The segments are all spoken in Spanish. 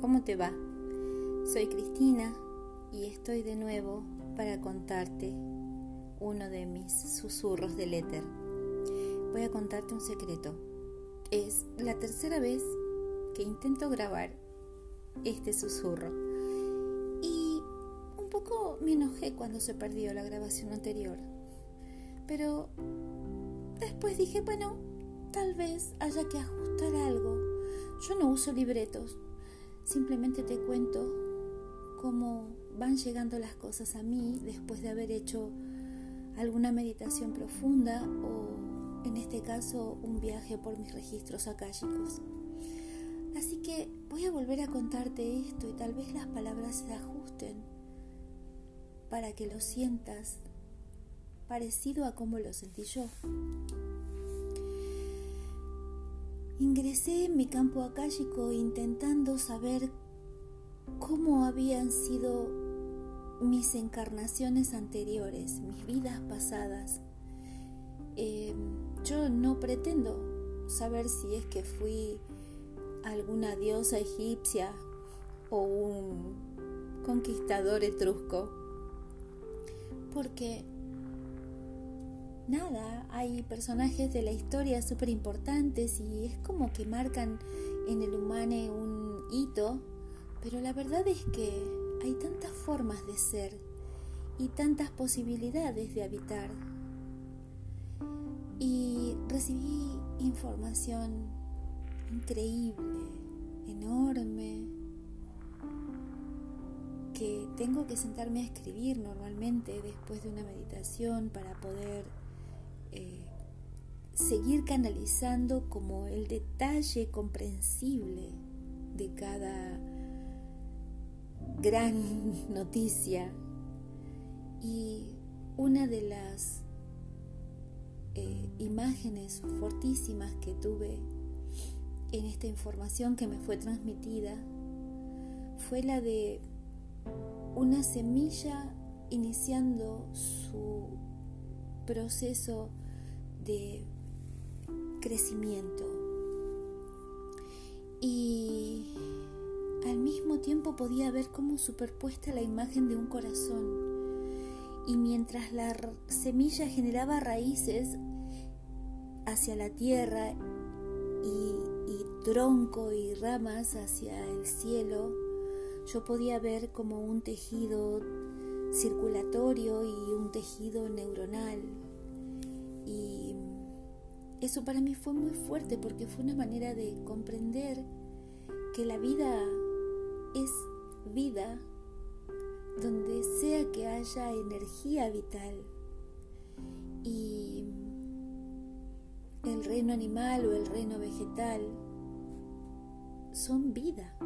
¿cómo te va? Soy Cristina y estoy de nuevo para contarte uno de mis susurros del éter. Voy a contarte un secreto. Es la tercera vez que intento grabar este susurro. Y un poco me enojé cuando se perdió la grabación anterior. Pero después dije, bueno, tal vez haya que ajustar algo. Yo no uso libretos, simplemente te cuento cómo van llegando las cosas a mí después de haber hecho alguna meditación profunda o en este caso un viaje por mis registros akáshicos. Así que voy a volver a contarte esto y tal vez las palabras se ajusten para que lo sientas parecido a como lo sentí yo. Ingresé en mi campo akáshico intentando saber cómo habían sido mis encarnaciones anteriores, mis vidas pasadas. Eh, yo no pretendo saber si es que fui alguna diosa egipcia o un conquistador etrusco, porque nada, hay personajes de la historia súper importantes y es como que marcan en el humano un hito, pero la verdad es que hay tantas formas de ser y tantas posibilidades de habitar. Y recibí información increíble, enorme, que tengo que sentarme a escribir normalmente después de una meditación para poder eh, seguir canalizando como el detalle comprensible de cada gran noticia. Y una de las eh, imágenes fortísimas que tuve en esta información que me fue transmitida fue la de una semilla iniciando su proceso de crecimiento. Y al mismo tiempo podía ver como superpuesta la imagen de un corazón. Y mientras la semilla generaba raíces hacia la tierra y, tronco y ramas hacia el cielo, yo podía ver como un tejido circulatorio y un tejido neuronal y eso para mí fue muy fuerte porque fue una manera de comprender que la vida es vida donde sea que haya energía vital. Y el reino animal o el reino vegetal son vida.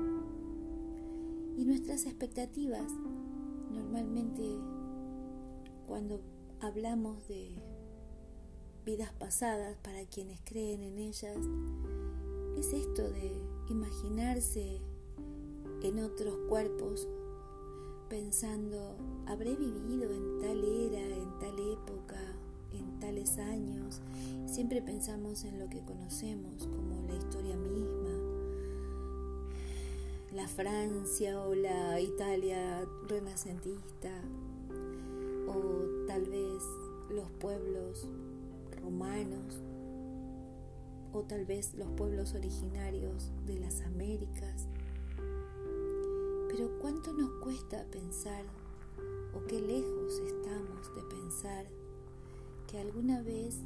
Y nuestras expectativas, normalmente cuando hablamos de vidas pasadas para quienes creen en ellas, es esto de imaginarse en otros cuerpos pensando, habré vivido en tal era, en tal época, en tales años. Siempre pensamos en lo que conocemos como la historia misma, la Francia o la Italia renacentista, o tal vez los pueblos romanos o tal vez los pueblos originarios de las Américas. Pero ¿cuánto nos cuesta pensar o qué lejos estamos de pensar que alguna vez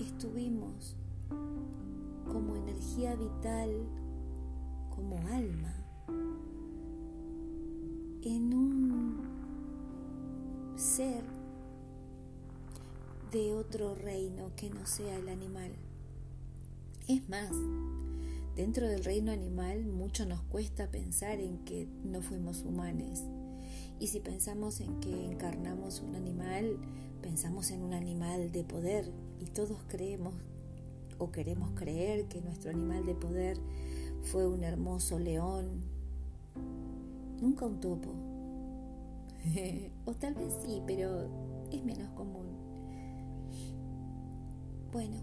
estuvimos como energía vital, como alma, en un ser de otro reino que no sea el animal. Es más, dentro del reino animal mucho nos cuesta pensar en que no fuimos humanos. Y si pensamos en que encarnamos un animal, pensamos en un animal de poder y todos creemos o queremos creer que nuestro animal de poder fue un hermoso león, nunca un topo. o tal vez sí, pero es menos común. Bueno,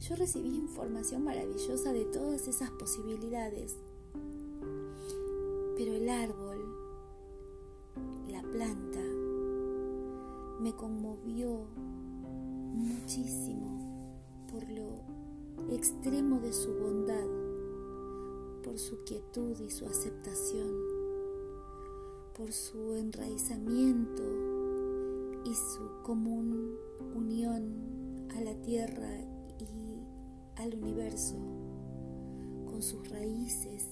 yo recibí información maravillosa de todas esas posibilidades. Pero el árbol, la planta, me conmovió muchísimo por lo extremo de su bondad, por su quietud y su aceptación, por su enraizamiento y su común unión a la tierra y al universo, con sus raíces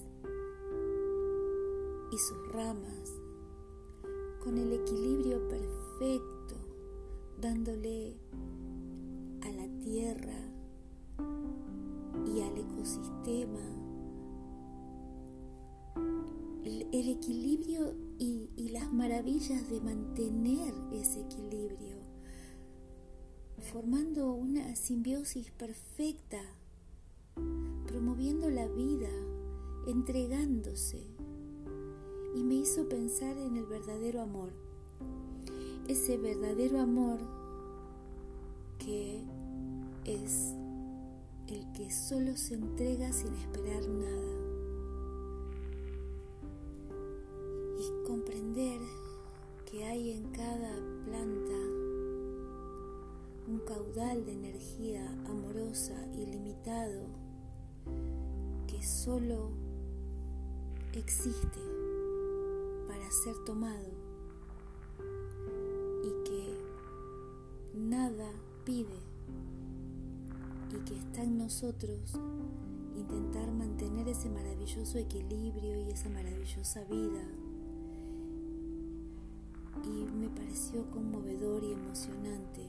y sus ramas, con el equilibrio perfecto, dándole a la tierra al ecosistema el, equilibrio y las maravillas de mantener ese equilibrio, formando una simbiosis perfecta, promoviendo la vida, entregándose y me hizo pensar en el verdadero amor. Ese verdadero amor que es el que solo se entrega sin esperar nada. Y comprender que hay en cada planta un caudal de energía amorosa ilimitado que solo existe ser tomado y que nada pide y que está en nosotros intentar mantener ese maravilloso equilibrio y esa maravillosa vida. Y me pareció conmovedor y emocionante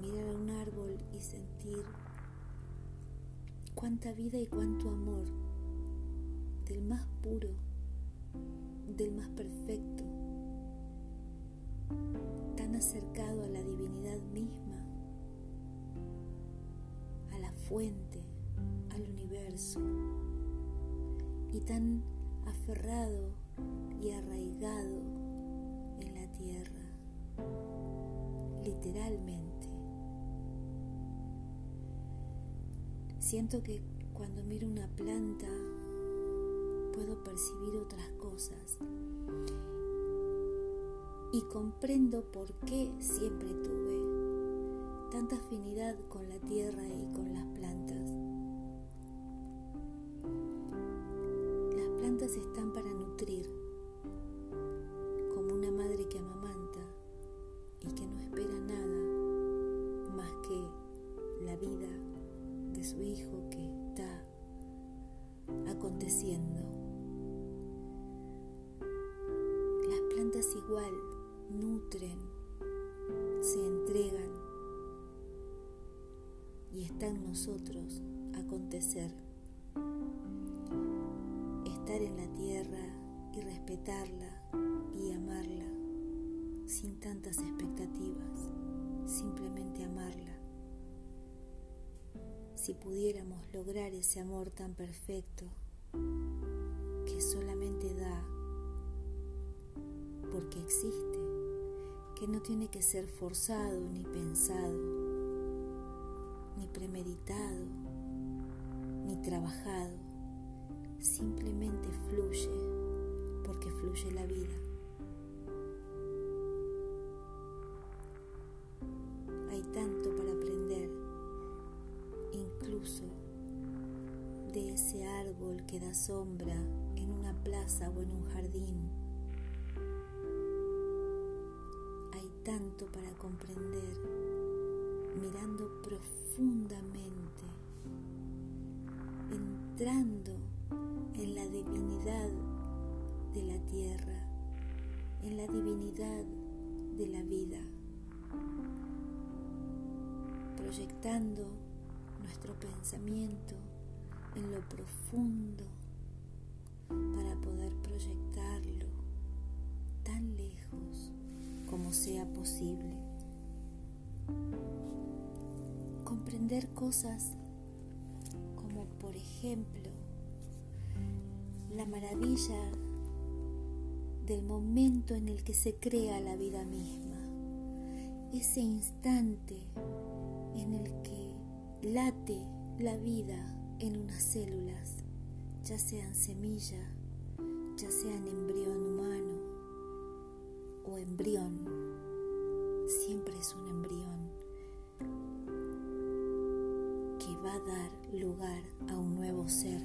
mirar a un árbol y sentir cuánta vida y cuánto amor del más puro del más perfecto, tan acercado a la divinidad misma, fuente, al universo, y tan aferrado y arraigado en la tierra, literalmente. Siento que cuando miro una planta, puedo percibir otras cosas y comprendo por qué siempre tuve tanta afinidad con la tierra y con las plantas. Las plantas están para nutrir, como una madre que amamanta y que no espera nada más que la vida de su hijo que está aconteciendo. igual nutren, se entregan y está en nosotros acontecer. Estar en la tierra y respetarla y amarla sin tantas expectativas, simplemente amarla. Si pudiéramos lograr ese amor tan perfecto que solamente da porque existe, que no tiene que ser forzado ni pensado, premeditado, ni trabajado, simplemente fluye porque fluye la vida. Hay tanto para aprender, incluso de ese árbol que da sombra en una plaza o en un jardín tanto para comprender, mirando profundamente, entrando en la divinidad de la tierra, en la divinidad de la vida, proyectando nuestro pensamiento en lo profundo para poder proyectarlo tan lejos como sea posible. Cosas como por ejemplo la maravilla del momento en el que se crea la vida misma, ese instante en el que late la vida en unas células, ya sean semilla, ya sean embrión humano o embrión, siempre es un embrión va a dar lugar a un nuevo ser.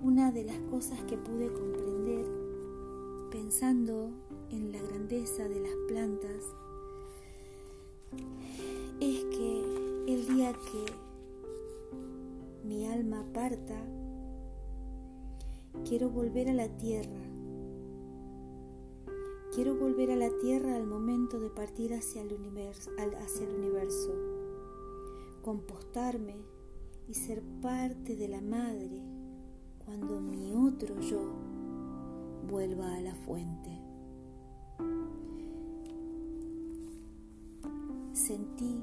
Una de las cosas que pude comprender pensando en la grandeza de las plantas es que el día que mi alma parta, quiero volver a la tierra. Quiero volver a la tierra al momento de partir hacia el universo, el universo compostarme y ser parte de la madre cuando mi otro yo vuelva a la fuente. Sentí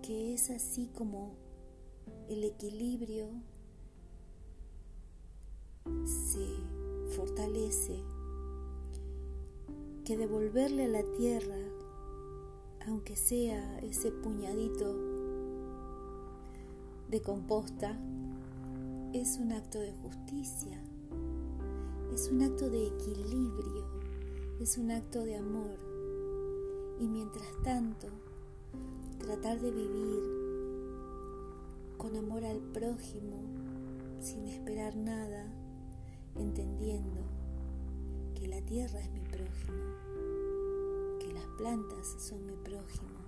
que es así como el equilibrio se fortalece, que devolverle a la tierra, aunque sea ese puñadito de composta, es un acto de justicia, es un acto de equilibrio, es un acto de amor. Y mientras tanto, tratar de vivir con amor al prójimo, sin esperar nada, entendiendo que la tierra es mi prójimo, plantas son mi prójimo,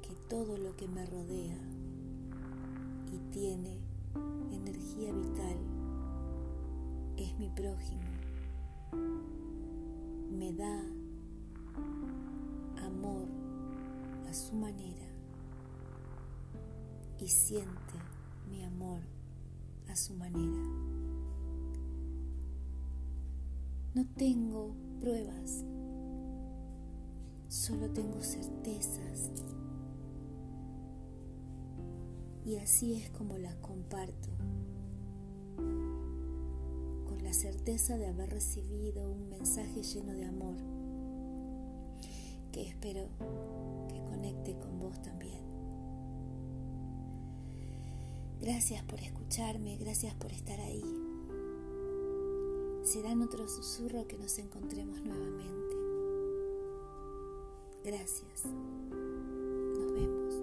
que todo lo que me rodea y tiene energía vital es mi prójimo. Me da amor a su manera y siente mi amor a su manera. No tengo pruebas, solo tengo certezas y así es como las comparto, con la certeza de haber recibido un mensaje lleno de amor, que espero que conecte con vos también. Gracias por escucharme, gracias por estar ahí. Será en otro susurro que nos encontremos nuevamente. Gracias. Nos vemos.